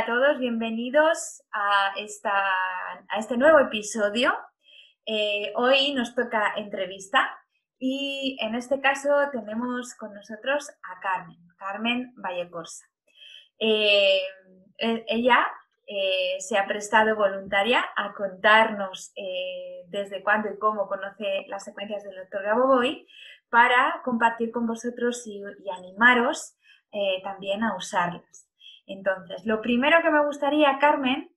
A todos, bienvenidos a, esta, a este nuevo episodio. Eh, hoy nos toca entrevista y en este caso tenemos con nosotros a Carmen, Carmen Vallecorsa. Eh, e, ella eh, se ha prestado voluntaria a contarnos desde cuándo y cómo conoce las secuencias del doctor Gaboboy para compartir con vosotros y animaros también a usarlas. Entonces, lo primero que me gustaría, Carmen,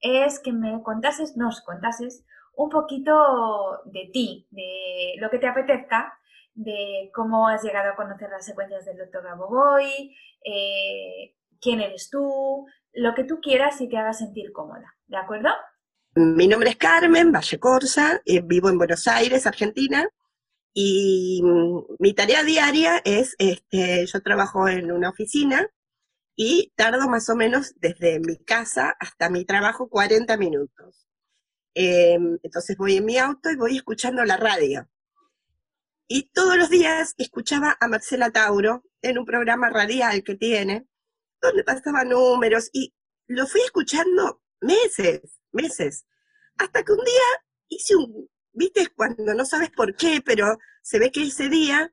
es que me contases, nos contases un poquito de ti, de lo que te apetezca, de cómo has llegado a conocer las secuencias del doctor Gaboboy, eh, quién eres tú, lo que tú quieras y te haga sentir cómoda, ¿de acuerdo? Mi nombre es Carmen Valle Corsa, eh, vivo en Buenos Aires, Argentina, y mm, mi tarea diaria es, este, yo trabajo en una oficina y tardo más o menos desde mi casa hasta mi trabajo 40 minutos. Em, entonces voy en mi auto y voy escuchando la radio. Y todos los días escuchaba a Marcela Tauro en un programa radial que tiene, donde pasaba números y lo fui escuchando meses, meses, hasta que un día hice un, viste, cuando no sabes por qué, pero se ve que ese día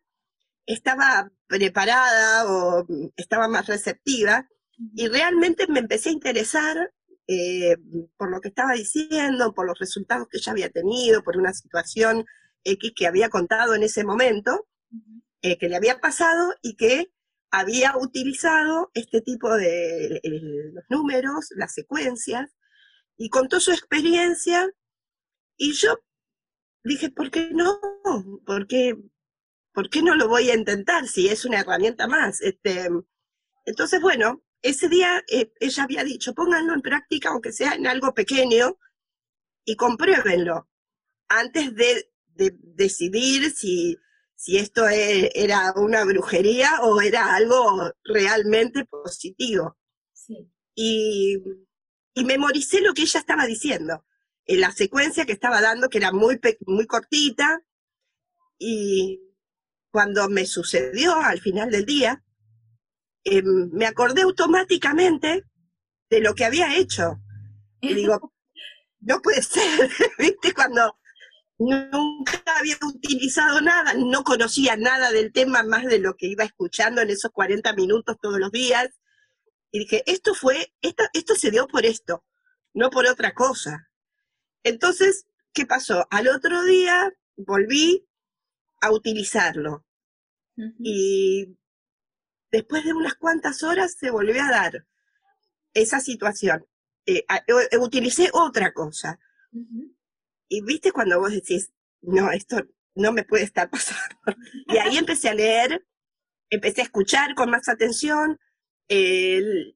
estaba preparada o estaba más receptiva y realmente me empecé a interesar eh, por lo que estaba diciendo, por los resultados que ella había tenido, por una situación X que había contado en ese momento, eh, que le había pasado y que había utilizado este tipo de los números, las secuencias, y contó su experiencia, y yo dije, ¿por qué no? ¿Por qué, ¿por qué no lo voy a intentar si es una herramienta más? Este, entonces, bueno, ese día eh, ella había dicho, pónganlo en práctica, aunque sea en algo pequeño, y compruébenlo, antes de, decidir si, si esto e, era una brujería o era algo realmente positivo. Y, y memoricé lo que ella estaba diciendo, en la secuencia que estaba dando, que era muy, muy cortita, y, cuando me sucedió al final del día, em, me acordé automáticamente de lo que había hecho. Y digo, no puede ser, ¿viste? Cuando nunca había utilizado nada, no conocía nada del tema más de lo que iba escuchando en esos 40 minutos todos los días. Y dije, esto fue, esto, esto se dio por esto, no por otra cosa. Entonces, ¿qué pasó? Al otro día volví a utilizarlo. Y después de unas cuantas horas se volvió a dar esa situación. Eh, eh, utilicé otra cosa. Y viste cuando vos decís, no, esto no me puede estar pasando. y ahí empecé a leer, empecé a escuchar con más atención.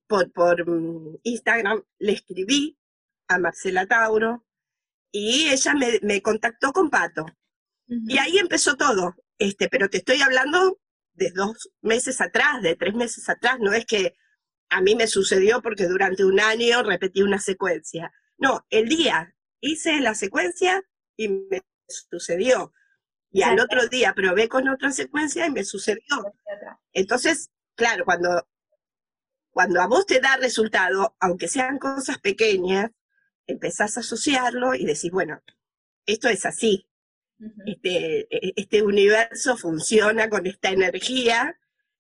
por, por mm, Instagram le escribí a Marcela Tauro y ella me, me contactó con Pato. Y ahí empezó todo, este, pero te estoy hablando de dos meses atrás, de tres meses atrás, no es que a mí me sucedió porque durante un año repetí una secuencia. No, el día hice la secuencia y me sucedió. Y al otro día probé con otra secuencia y me sucedió. Entonces, claro, cuando, cuando a vos te da resultado, aunque sean cosas pequeñas, empezás a asociarlo y decís, bueno, esto es así, este, e, este universo funciona con esta energía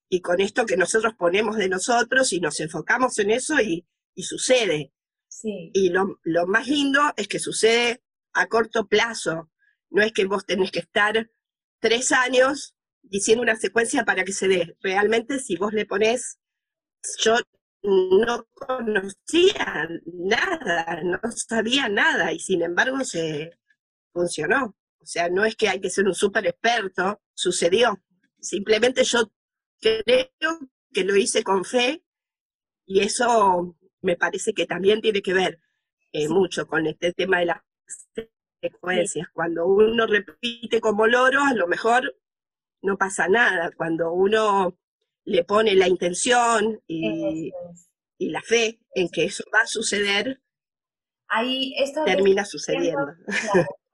y con esto que nosotros ponemos de nosotros y nos enfocamos en eso y, sucede. Y lo, más lindo es que sucede a corto plazo. no es que vos tenés que estar tres años diciendo una secuencia para que se dé. Realmente si vos le pones, yo no conocía nada, no sabía nada y sin embargo se funcionó. O sea, no es que hay que ser un súper experto, sucedió. Simplemente yo creo que lo hice con fe y eso me parece que también tiene que ver eh, mucho con este tema de las secuencias. Cuando uno repite como loro, a lo mejor no pasa nada. Cuando uno le pone la intención y, la fe en que eso va a suceder, Ahí, esto termina sucediendo.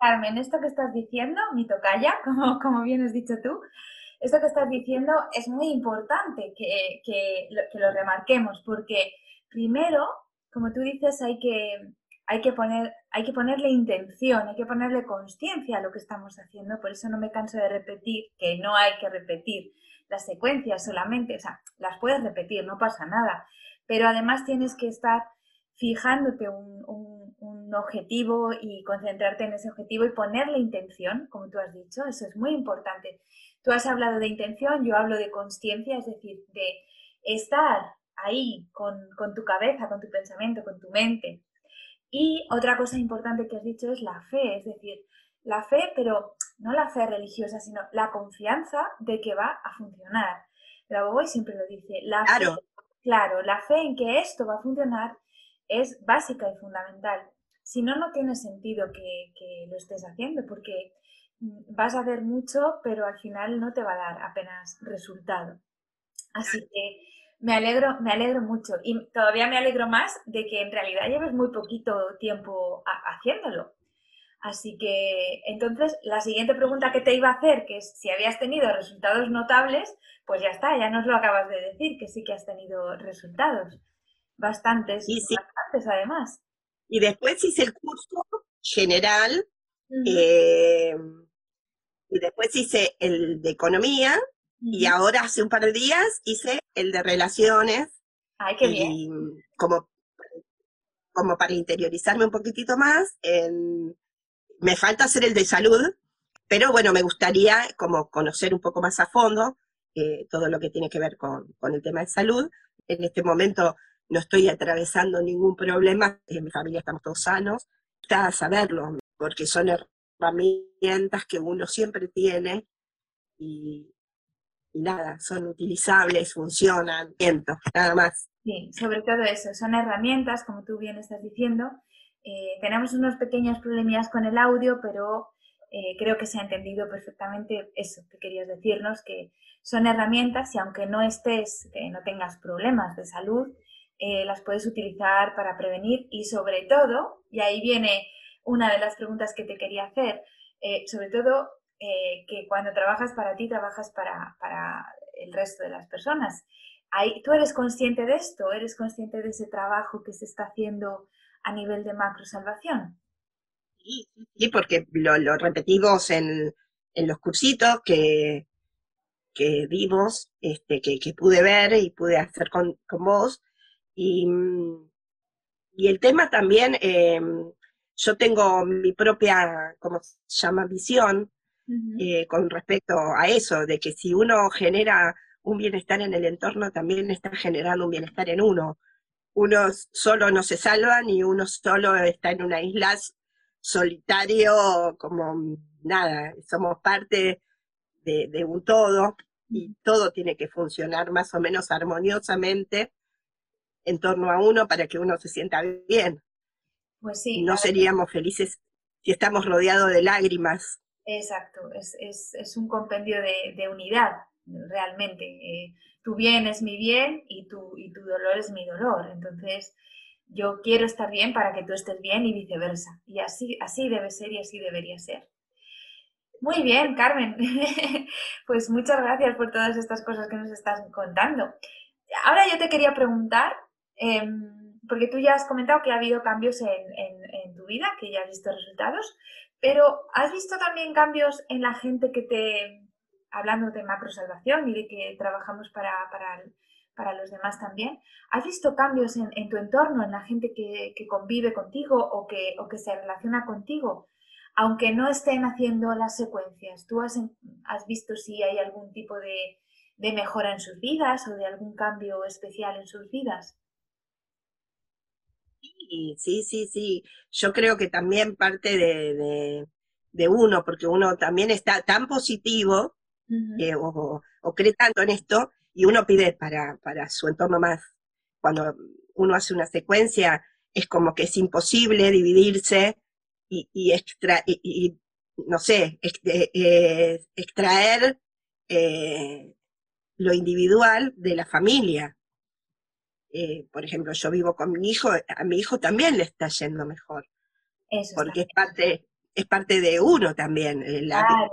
Carmen, esto que estás diciendo, mi tocaya, como, como bien has dicho tú, esto que estás diciendo es muy importante que, que, lo, remarquemos, porque primero, como tú dices, hay que, hay que, poner, hay que ponerle intención, hay que ponerle conciencia a lo que estamos haciendo, por eso no me canso de repetir que no hay que repetir las secuencias solamente, o sea, las puedes repetir, no pasa nada, pero además tienes que estar fijándote un, un, objetivo y concentrarte en ese objetivo y ponerle intención, como tú has dicho, eso es muy importante. Tú has hablado de intención, yo hablo de consciencia, es decir, de estar ahí con, tu cabeza, con tu pensamiento, con tu mente. Y otra cosa importante que has dicho es la fe, es decir, la fe, pero no la fe religiosa, sino la confianza de que va a funcionar. Boy siempre lo dice, la claro. claro, la fe en que esto va a funcionar es básica y fundamental. Si no, no tiene sentido que, que lo estés haciendo, porque vas a ver mucho, pero al final no te va a dar apenas resultado. Así que me alegro, me alegro mucho y todavía me alegro más de que en realidad lleves muy poquito tiempo haciéndolo. Así que entonces la siguiente pregunta que te iba a hacer, que es si habías tenido resultados notables, pues ya está, ya nos lo acabas de decir, que sí que has tenido resultados. Bastantes, y además. Y después hice el curso general y después hice el de economía y ahora hace un par de días hice el de relaciones. Ay, qué bien. Como, como para interiorizarme un poquitito más. me falta hacer el de salud, pero bueno, me gustaría como conocer un poco más a fondo eh, todo lo que tiene que ver con, con, el tema de salud. En este momento no estoy atravesando ningún problema, en mi familia estamos todos sanos. Está saberlo, porque son herramientas que uno siempre tiene y, nada, son utilizables, funcionan, siento, nada más. Sí, sobre todo eso, son herramientas, como tú bien estás diciendo. Eh, tenemos unos pequeños problemillas con el audio, pero eh, creo que se ha entendido perfectamente eso que querías decirnos, que son herramientas y aunque no estés, no tengas problemas de salud, eh, las puedes utilizar para prevenir y sobre todo, y ahí viene una de las preguntas que te quería hacer. Eh, sobre todo, eh, que cuando trabajas para ti, trabajas para, para el resto de las personas. Ahí, ¿Tú eres consciente de esto? ¿Eres consciente de ese trabajo que se está haciendo a nivel de macro salvación? Sí, porque lo, lo repetimos en, en, los cursitos que, que vimos, este, que, que, pude ver y pude hacer con, con vos. Y, y, el tema también, eh, yo tengo mi propia, ¿cómo se llama?, visión eh, con respecto a eso, de que si uno genera un bienestar en el entorno, también está generando un bienestar en uno. Uno solo no se salva, ni uno solo está en una isla solitario, como nada, somos parte de, de un todo y todo tiene que funcionar más o menos armoniosamente en torno a uno para que uno se sienta bien. Pues sí. No seríamos felices si estamos rodeados de lágrimas. Exacto, es, un compendio de, unidad, realmente. Eh, tu bien es mi bien y tu, y tu dolor es mi dolor. Entonces, yo quiero estar bien para que tú estés bien y viceversa. Y así, así debe ser y así debería ser. Muy bien, Carmen. pues muchas gracias por todas estas cosas que nos estás contando. Ahora yo te quería preguntar, em, porque tú ya has comentado que ha habido cambios en, tu vida, que ya has visto resultados, pero ¿has visto también cambios en la gente que te, hablando de macrosalvación y de que trabajamos para, para, los demás también, ¿has visto cambios en, tu entorno, en la gente que, convive contigo o que, se relaciona contigo? aunque no estén haciendo las secuencias, ¿tú has, visto si hay algún tipo de, mejora en sus vidas o de algún cambio especial en sus vidas? Sí, sí, sí, sí. Yo creo que también parte de, de, uno, porque uno también está tan positivo o, o, cree tanto en esto, y uno pide para, para su entorno más, cuando uno hace una secuencia, es como que es imposible dividirse y, extra, y, no sé, eh, eh, extraer eh, lo individual de la familia. Por ejemplo, yo vivo con mi hijo, a mi hijo también le está yendo mejor. porque es parte, es parte de uno también. claro,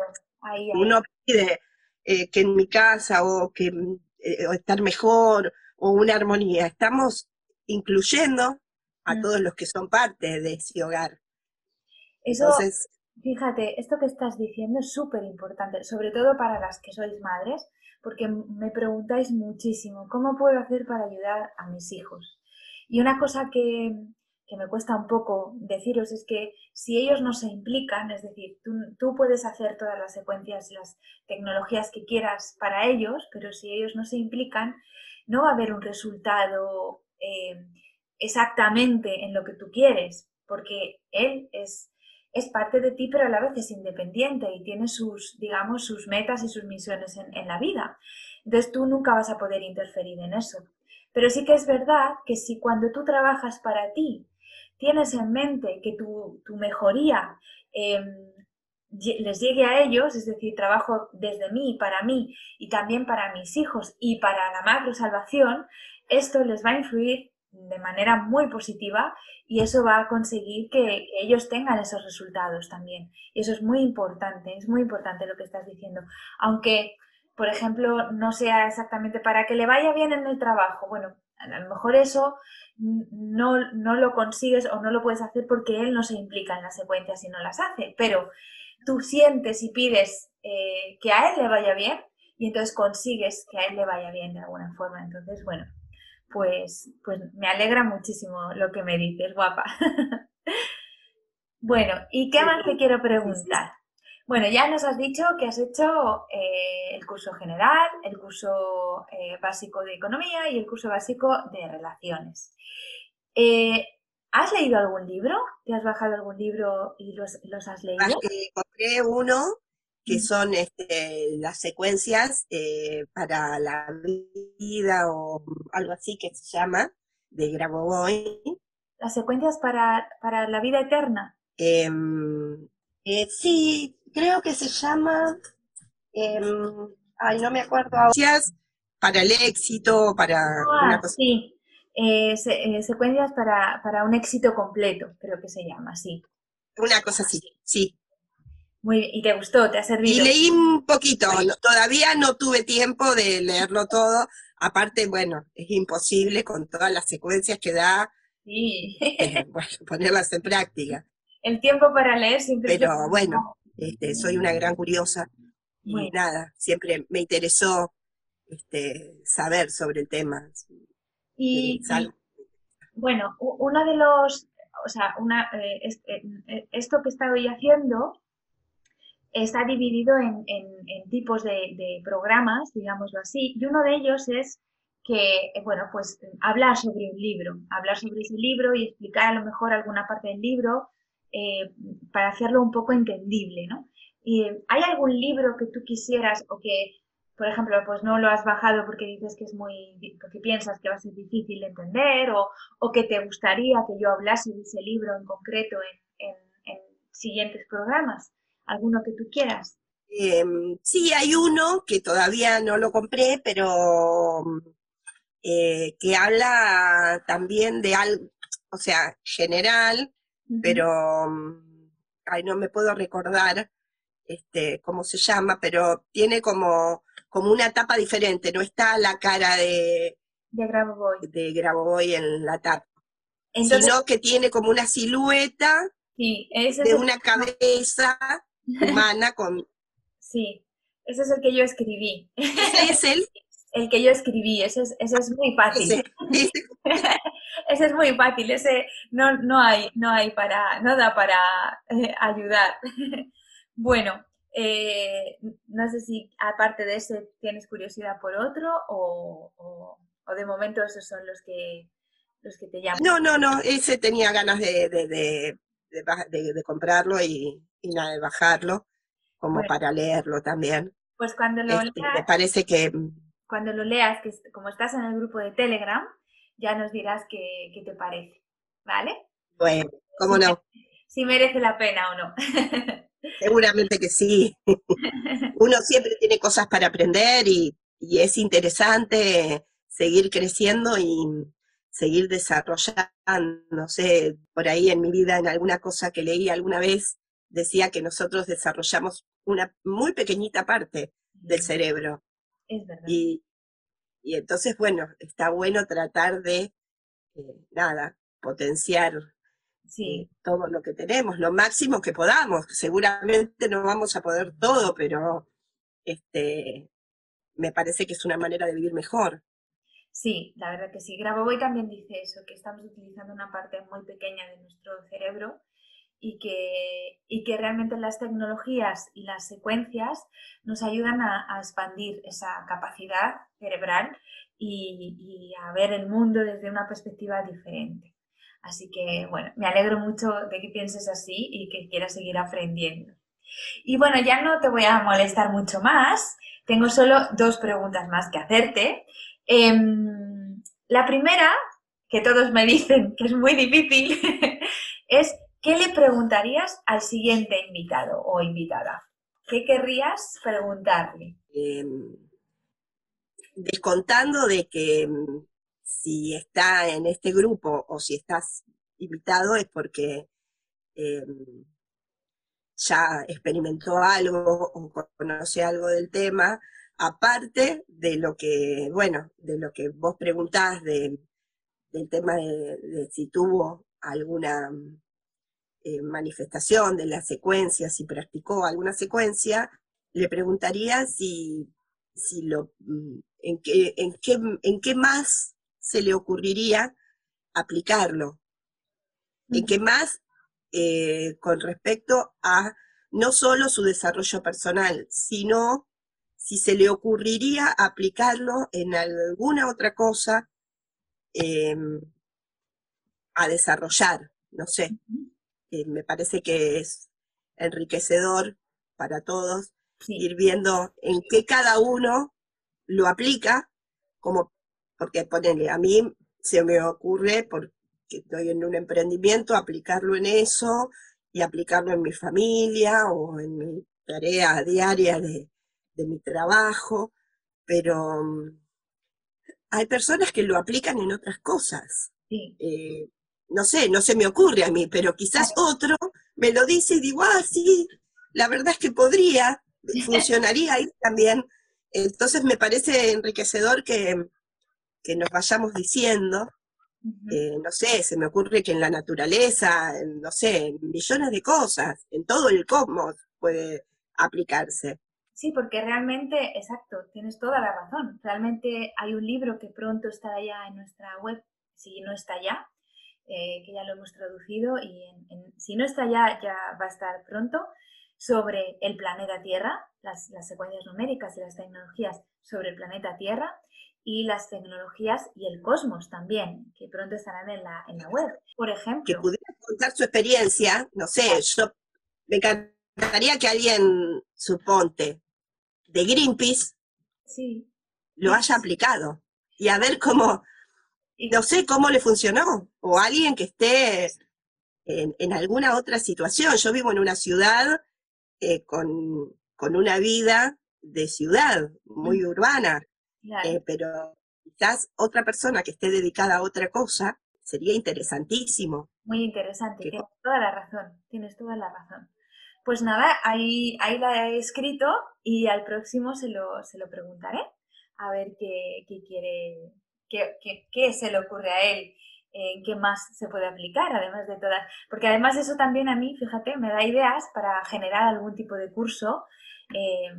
Uno pide que en mi casa o que o estar mejor o una armonía. Estamos incluyendo a mm. todos los que son parte de ese hogar. Eso, fíjate, esto que estás diciendo es súper importante, sobre todo para las que sois madres, porque me preguntáis muchísimo, ¿cómo puedo hacer para ayudar a mis hijos? Y una cosa que, que me cuesta un poco deciros es que si ellos no se implican, es decir, tú, tú, puedes hacer todas las secuencias y las tecnologías que quieras para ellos, pero si ellos no se implican, no va a haber un resultado eh, exactamente en lo que tú quieres, porque él es, es parte de ti, pero a la vez es independiente y tiene sus, digamos, sus metas y sus misiones en, en la vida. Entonces tú nunca vas a poder interferir en eso. Pero sí que es verdad que si cuando tú trabajas para ti tienes en mente que tu, tu mejoría em, les llegue a ellos, es decir, trabajo desde mí, para mí y también para mis hijos y para la macro salvación, esto les va a influir de manera muy positiva y eso va a conseguir que ellos tengan esos resultados también. Y eso es muy importante, es muy importante lo que estás diciendo. Aunque, por ejemplo, no sea exactamente para que le vaya bien en el trabajo, bueno, a lo mejor eso no, no lo consigues o no lo puedes hacer porque él no se implica en las secuencias y no las hace, pero tú sientes y pides eh, que a él le vaya bien y entonces consigues que a él le vaya bien de alguna forma. Entonces, bueno, pues, pues me alegra muchísimo lo que me dices, guapa. bueno, ¿y qué más te quiero preguntar? Bueno, ya nos has dicho que has hecho eh, el curso general, el curso eh, básico de economía y el curso básico de relaciones. Eh, ¿Has leído algún libro? ¿Te has bajado algún libro y los, los has leído? compré uno que son este, las secuencias eh, para la vida o algo así que se llama, de Grabovoi. ¿Las secuencias para, para la vida eterna? Em, eh, sí, creo que se llama, em, ay, no me acuerdo Para el éxito, para ah, una cosa. Sí, eh, secuencias para, para un éxito completo, creo que se llama, sí. Una cosa así, sí. Muy bien, ¿y te gustó? ¿Te ha servido? Y leí un poquito, todavía no tuve tiempo de leerlo todo, aparte, bueno, es imposible con todas las secuencias que da, sí. Eh, bueno, ponerlas en práctica. El tiempo para leer siempre Pero bueno, este, soy una gran curiosa y nada, siempre me interesó este, saber sobre el tema. Y, bueno, uno de los, o sea, una, eh, eh, esto que estoy haciendo está dividido en, tipos de, programas, digámoslo así, y uno de ellos es que, bueno, pues hablar sobre un libro, hablar sobre ese libro y explicar a lo mejor alguna parte del libro eh, para hacerlo un poco entendible, ¿no? Y, ¿Hay algún libro que tú quisieras o que, por ejemplo, pues no lo has bajado porque dices que es muy, porque piensas que va a ser difícil de entender o, o que te gustaría que yo hablase de ese libro en concreto en siguientes programas? Alguno que tú quieras. Em, sí, hay uno que todavía no lo compré, pero eh, que habla también de algo, o sea, general, pero ay, no me puedo recordar este, cómo se llama, pero tiene como, como una tapa diferente, no está la cara de, de Grabovoi. De en la tapa, sino que tiene como una silueta de una cabeza humana con... Sí, ese es el que yo escribí. ¿Ese es el? el que yo escribí, ese es, ese es muy fácil. ese es muy fácil, ese no, no hay, no hay para, no da para eh, ayudar. bueno, eh, no sé si aparte de ese tienes curiosidad por otro o, o, de momento esos son los que los que te llaman. No, no, no, ese tenía ganas de, de, de, comprarlo y, y, nada, de bajarlo, como para leerlo también. Pues cuando lo este, leas, me parece que... Cuando lo leas, que como estás en el grupo de Telegram, ya nos dirás qué, qué te parece, ¿vale? Bueno, ¿cómo no? Si merece la pena o no. Seguramente que sí. Uno siempre tiene cosas para aprender y, y es interesante seguir creciendo y seguir desarrollando. No sé, por ahí en mi vida, en alguna cosa que leí alguna vez, decía que nosotros desarrollamos una muy pequeñita parte del cerebro. Es verdad. Y, y entonces, bueno, está bueno tratar de, eh, nada, potenciar sí. Eh, todo lo que tenemos, lo máximo que podamos. Seguramente no vamos a poder todo, pero este, me parece que es una manera de vivir mejor. Sí, la verdad que sí. Grabovoi también dice eso, que estamos utilizando una parte muy pequeña de nuestro cerebro y que, y que realmente las tecnologías y las secuencias nos ayudan a, expandir esa capacidad cerebral y, a ver el mundo desde una perspectiva diferente. Así que, bueno, me alegro mucho de que pienses así y que quieras seguir aprendiendo. Y bueno, ya no te voy a molestar mucho más. Tengo solo dos preguntas más que hacerte. Em, la primera, que todos me dicen que es muy difícil, es ¿qué le preguntarías al siguiente invitado o invitada? ¿Qué querrías preguntarle? Em, descontando de que em, si está en este grupo o si estás invitado es porque ya experimentó algo o conoce algo del tema, aparte de lo que, bueno, de lo que vos preguntás de, del tema de, si tuvo alguna eh, manifestación de la secuencia, si practicó alguna secuencia, le preguntaría si, si lo, mm, en, qué, en, qué, en qué más se le ocurriría aplicarlo, en qué más eh, con respecto a no solo su desarrollo personal, sino si se le ocurriría aplicarlo en alguna otra cosa em, a desarrollar, no sé. Eh, me parece que es enriquecedor para todos ir viendo en qué cada uno lo aplica, como porque ponele, a mí se me ocurre, porque estoy en un emprendimiento, aplicarlo en eso y aplicarlo en mi familia o en mi tarea diaria de, de mi trabajo, pero mm, hay personas que lo aplican en otras cosas. Eh, no sé, no se me ocurre a mí, pero quizás otro me lo dice y digo, ah, sí, la verdad es que podría, funcionaría ahí también. Entonces me parece enriquecedor que, que nos vayamos diciendo, eh, no sé, se me ocurre que en la naturaleza, no sé, en millones de cosas, en todo el cosmos puede aplicarse. Sí, porque realmente, exacto, tienes toda la razón. Realmente hay un libro que pronto estará ya en nuestra web, si no está ya, eh, que ya lo hemos traducido y si no está ya, ya va a estar pronto, sobre el planeta Tierra, las, las secuencias numéricas y las tecnologías sobre el planeta Tierra y las tecnologías y el cosmos también, que pronto estarán en la, en la web. Por ejemplo. Que pudiera contar su experiencia, no sé, yo me encantaría que alguien, suponte, de Greenpeace sí. lo haya aplicado y a ver cómo, no sé cómo le funcionó, o alguien que esté en, alguna otra situación. Yo vivo en una ciudad eh, con, una vida de ciudad, muy urbana, eh, pero quizás otra persona que esté dedicada a otra cosa sería interesantísimo. Muy interesante, tienes toda la razón, tienes toda la razón. Pues nada, ahí, ahí la he escrito y al próximo se lo, se lo preguntaré a ver qué, qué quiere, qué, se le ocurre a él, en qué más se puede aplicar, además de todas. Porque además eso también a mí, fíjate, me da ideas para generar algún tipo de curso eh,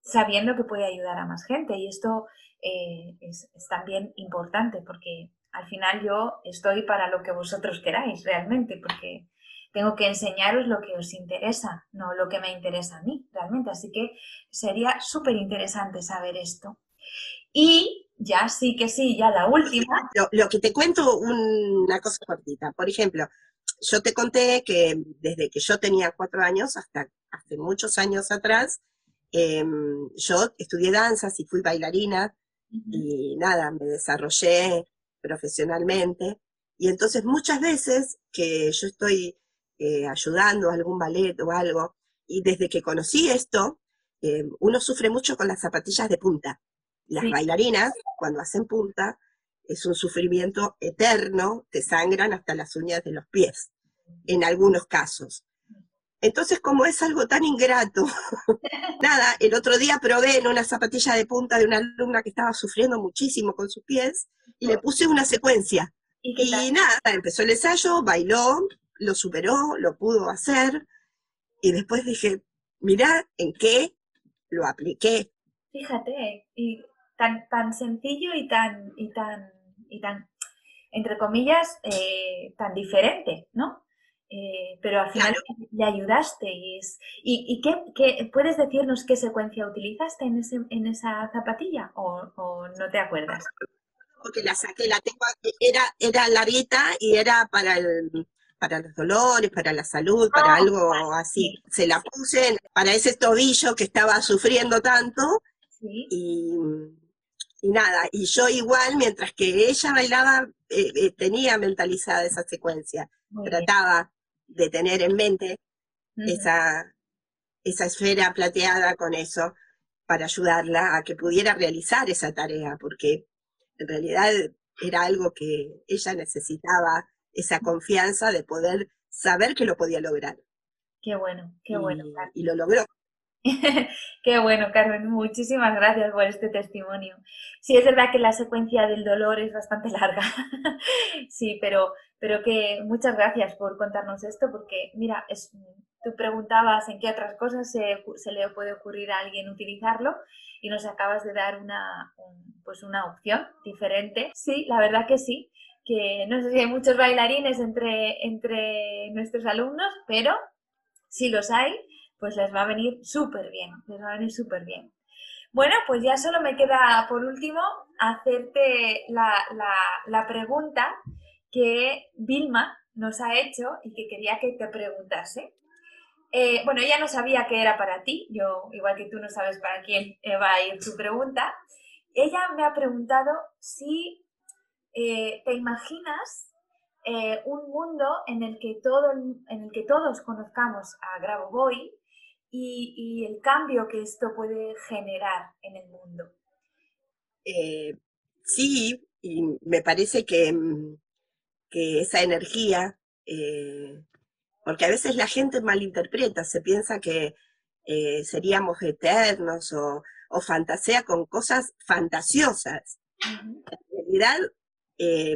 sabiendo que puede ayudar a más gente. Y esto eh, es, es, también importante porque al final yo estoy para lo que vosotros queráis realmente, porque tengo que enseñaros lo que os interesa, no lo que me interesa a mí realmente. Así que sería súper interesante saber esto. Y ya sí que sí, ya la última. Lo, que te cuento, una cosa cortita. Por ejemplo, yo te conté que desde que yo tenía cuatro años hasta hace muchos años atrás, em, yo estudié danzas y fui bailarina y nada, me desarrollé profesionalmente. Y entonces muchas veces que yo estoy eh, ayudando a algún ballet o algo, y desde que conocí esto, em, uno sufre mucho con las zapatillas de punta. Las bailarinas, cuando hacen punta, es un sufrimiento eterno, te sangran hasta las uñas de los pies, en algunos casos. Entonces, como es algo tan ingrato, nada, el otro día probé en una zapatilla de punta de una alumna que estaba sufriendo muchísimo con sus pies y le puse una secuencia. Y, nada, empezó el ensayo, bailó, lo superó, lo pudo hacer y después dije, mira en qué lo apliqué. Fíjate, y tan, tan sencillo y tan, y tan, y tan, entre comillas, eh, tan diferente, ¿no? Eh, pero al final le ayudaste. Y, ¿y, qué, puedes decirnos qué secuencia utilizaste en, ese, en esa zapatilla o, no te acuerdas? Porque la saqué, la tengo era, era larguita y era para el para los dolores, para la salud, para ah, algo así. Se la puse para ese tobillo que estaba sufriendo tanto y, nada, y yo igual, mientras que ella bailaba, eh, eh, tenía mentalizada esa secuencia, trataba de tener en mente esa, esa esfera plateada con eso para ayudarla a que pudiera realizar esa tarea, porque en realidad era algo que ella necesitaba, esa confianza de poder saber que lo podía lograr. Qué bueno, qué bueno. Y lo logró. Qué bueno, Carmen. Muchísimas gracias por este testimonio. Sí, es verdad que la secuencia del dolor es bastante larga. sí, pero, pero que muchas gracias por contarnos esto, porque mira, es, tú preguntabas en qué otras cosas se, le puede ocurrir a alguien utilizarlo y nos acabas de dar una, pues una opción diferente. Sí, la verdad que sí que no sé si hay muchos bailarines entre, entre nuestros alumnos, pero si los hay, pues les va a venir súper bien, les va a venir súper bien. Bueno, pues ya solo me queda por último hacerte la, pregunta que Vilma nos ha hecho y que quería que te preguntase. Eh, bueno, ella no sabía que era para ti, yo igual que tú no sabes para quién va a ir tu pregunta. Ella me ha preguntado si eh, te imaginas eh, un mundo en el, que todo, en el que todos conozcamos a Grabovoi y, el cambio que esto puede generar en el mundo. Eh, sí, y me parece que, mm, que esa energía, eh, porque a veces la gente malinterpreta, se piensa que eh, seríamos eternos o, fantasea con cosas fantasiosas. En realidad,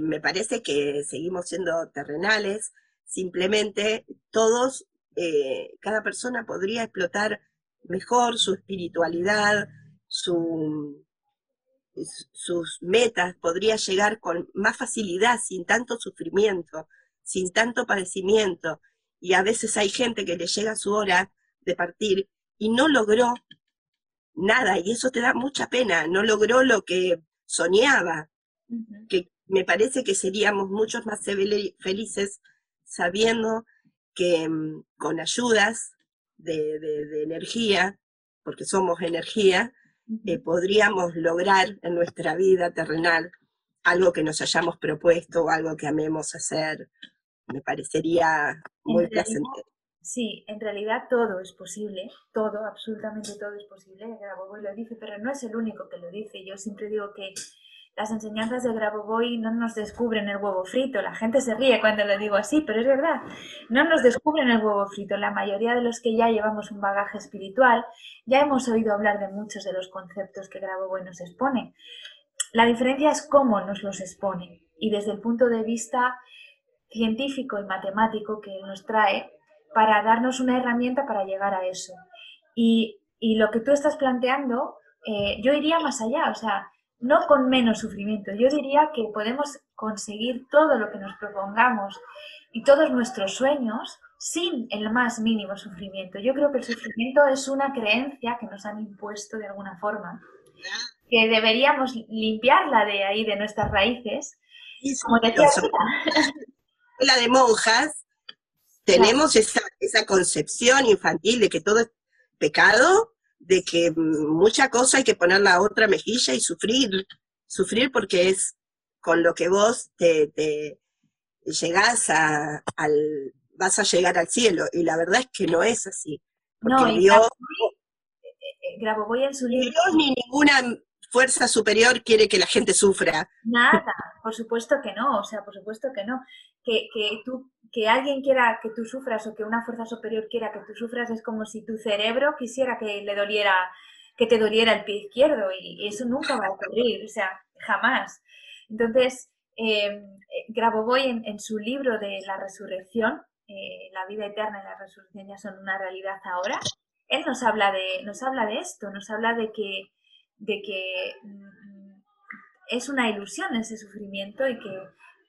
me parece que seguimos siendo terrenales, simplemente todos eh, cada persona podría explotar mejor su espiritualidad, su, sus metas, podría llegar con más facilidad, sin tanto sufrimiento, sin tanto padecimiento. Y a veces hay gente que le llega su hora de partir y no logró nada, y eso te da mucha pena, no logró lo que soñaba, que me parece que seríamos muchos más felices sabiendo que mm, con ayudas de, energía, porque somos energía, eh, podríamos lograr en nuestra vida terrenal algo que nos hayamos propuesto o algo que amemos hacer. Me parecería muy placentero. Sí, en realidad todo es posible, todo, absolutamente todo es posible. y lo dice, pero no es el único que lo dice. Yo siempre digo que las enseñanzas de Grabovoi no nos descubren el huevo frito. La gente se ríe cuando lo digo así, pero es verdad. No nos descubren el huevo frito. La mayoría de los que ya llevamos un bagaje espiritual ya hemos oído hablar de muchos de los conceptos que Grabovoi nos expone. La diferencia es cómo nos los expone y desde el punto de vista científico y matemático que nos trae para darnos una herramienta para llegar a eso. Y, lo que tú estás planteando, eh, yo iría más allá, o sea, no con menos sufrimiento. Yo diría que podemos conseguir todo lo que nos propongamos y todos nuestros sueños sin el más mínimo sufrimiento. Yo creo que el sufrimiento es una creencia que nos han impuesto de alguna forma, que deberíamos limpiarla de ahí, de nuestras raíces. como decía la de monjas, tenemos esa, esa concepción infantil de que todo es pecado, de que mucha cosa hay que poner la otra mejilla y sufrir, sufrir porque es con lo que vos te, te llegás a, al, vas a llegar al cielo. Y la verdad es que no es así. no, Dios, voy en su libro. Dios ni ninguna fuerza superior quiere que la gente sufra. Nada, por supuesto que no, o sea, por supuesto que no. Que, que, tú, que alguien quiera que tú sufras o que una fuerza superior quiera que tú sufras es como si tu cerebro quisiera que le doliera, que te doliera el pie izquierdo y eso nunca va a ocurrir, o sea, jamás. Entonces, eh, Grabovoi en, en su libro de la resurrección eh, la vida eterna y la resurrección ya son una realidad ahora, él nos habla de, nos habla de esto, nos habla de que, de que mm, es una ilusión ese sufrimiento y que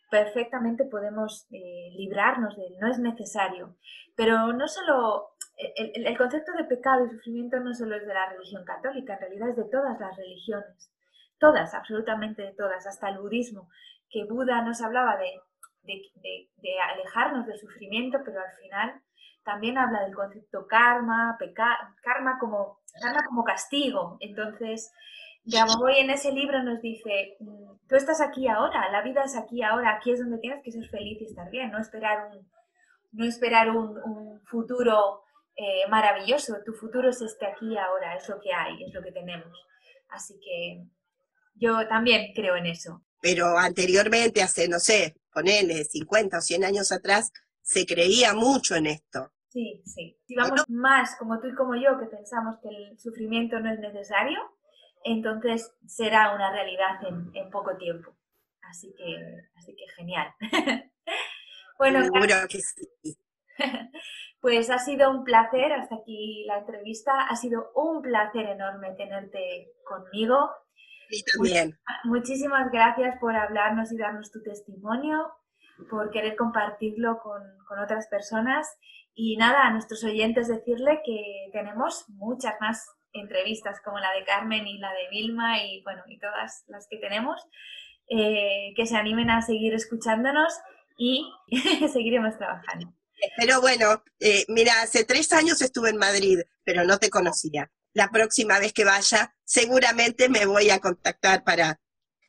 perfectamente podemos eh, librarnos de él, no es necesario. Pero no solo, el, el, concepto de pecado y sufrimiento no solo es de la religión católica, en realidad es de todas las religiones, todas, absolutamente de todas, hasta el budismo, que Buda nos hablaba de de, alejarnos del sufrimiento, pero al final también habla del concepto karma, karma como, karma como castigo. Entonces, hoy en ese libro nos dice, mm, tú estás aquí ahora, la vida es aquí ahora, aquí es donde tienes que ser feliz y estar bien, no esperar un, no esperar un, futuro eh, maravilloso, tu futuro es este aquí ahora, es lo que hay, es lo que tenemos. Así que yo también creo en eso. Pero anteriormente, hace, no sé, ponele 50 o 100 años atrás, se creía mucho en esto. Sí, sí. Si vamos más como tú y como yo, que pensamos que el sufrimiento no es necesario, entonces será una realidad en, poco tiempo. Así que, así que genial. bueno, Seguro que sí. Pues ha sido un placer, hasta aquí la entrevista, ha sido un placer enorme tenerte conmigo también. Muchísimas gracias por hablarnos y darnos tu testimonio, por querer compartirlo con, otras personas. Y nada, a nuestros oyentes decirle que tenemos muchas más entrevistas como la de Carmen y la de Vilma y bueno, y todas las que tenemos, eh, que se animen a seguir escuchándonos y seguiremos trabajando. Pero bueno, eh, mira, hace tres años estuve en Madrid, pero no te conocía la próxima vez que vaya, seguramente me voy a contactar para,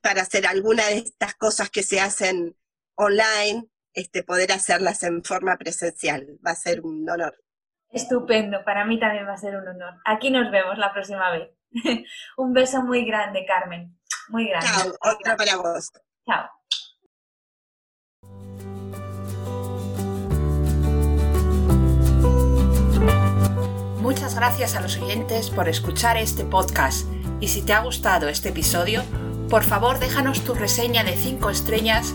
para hacer alguna de estas cosas que se hacen online, este, poder hacerlas en forma presencial. Va a ser un honor. Estupendo, para mí también va a ser un honor. Aquí nos vemos la próxima vez. un beso muy grande, Carmen. Muy grande. Chao, otra para vos. Chao. Muchas gracias a los oyentes por escuchar este podcast y si te ha gustado este episodio, por favor déjanos tu reseña de 5 estrellas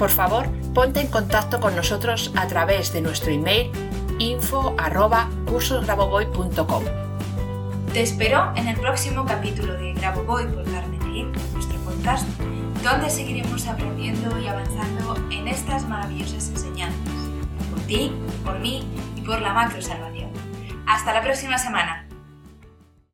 por favor ponte en contacto con nosotros a través de nuestro email info Te espero en el próximo capítulo de Grabovoi por Carmen nuestro podcast, donde seguiremos aprendiendo y avanzando en estas maravillosas enseñanzas, por ti, por mí y por la macro salvación. Hasta la próxima semana.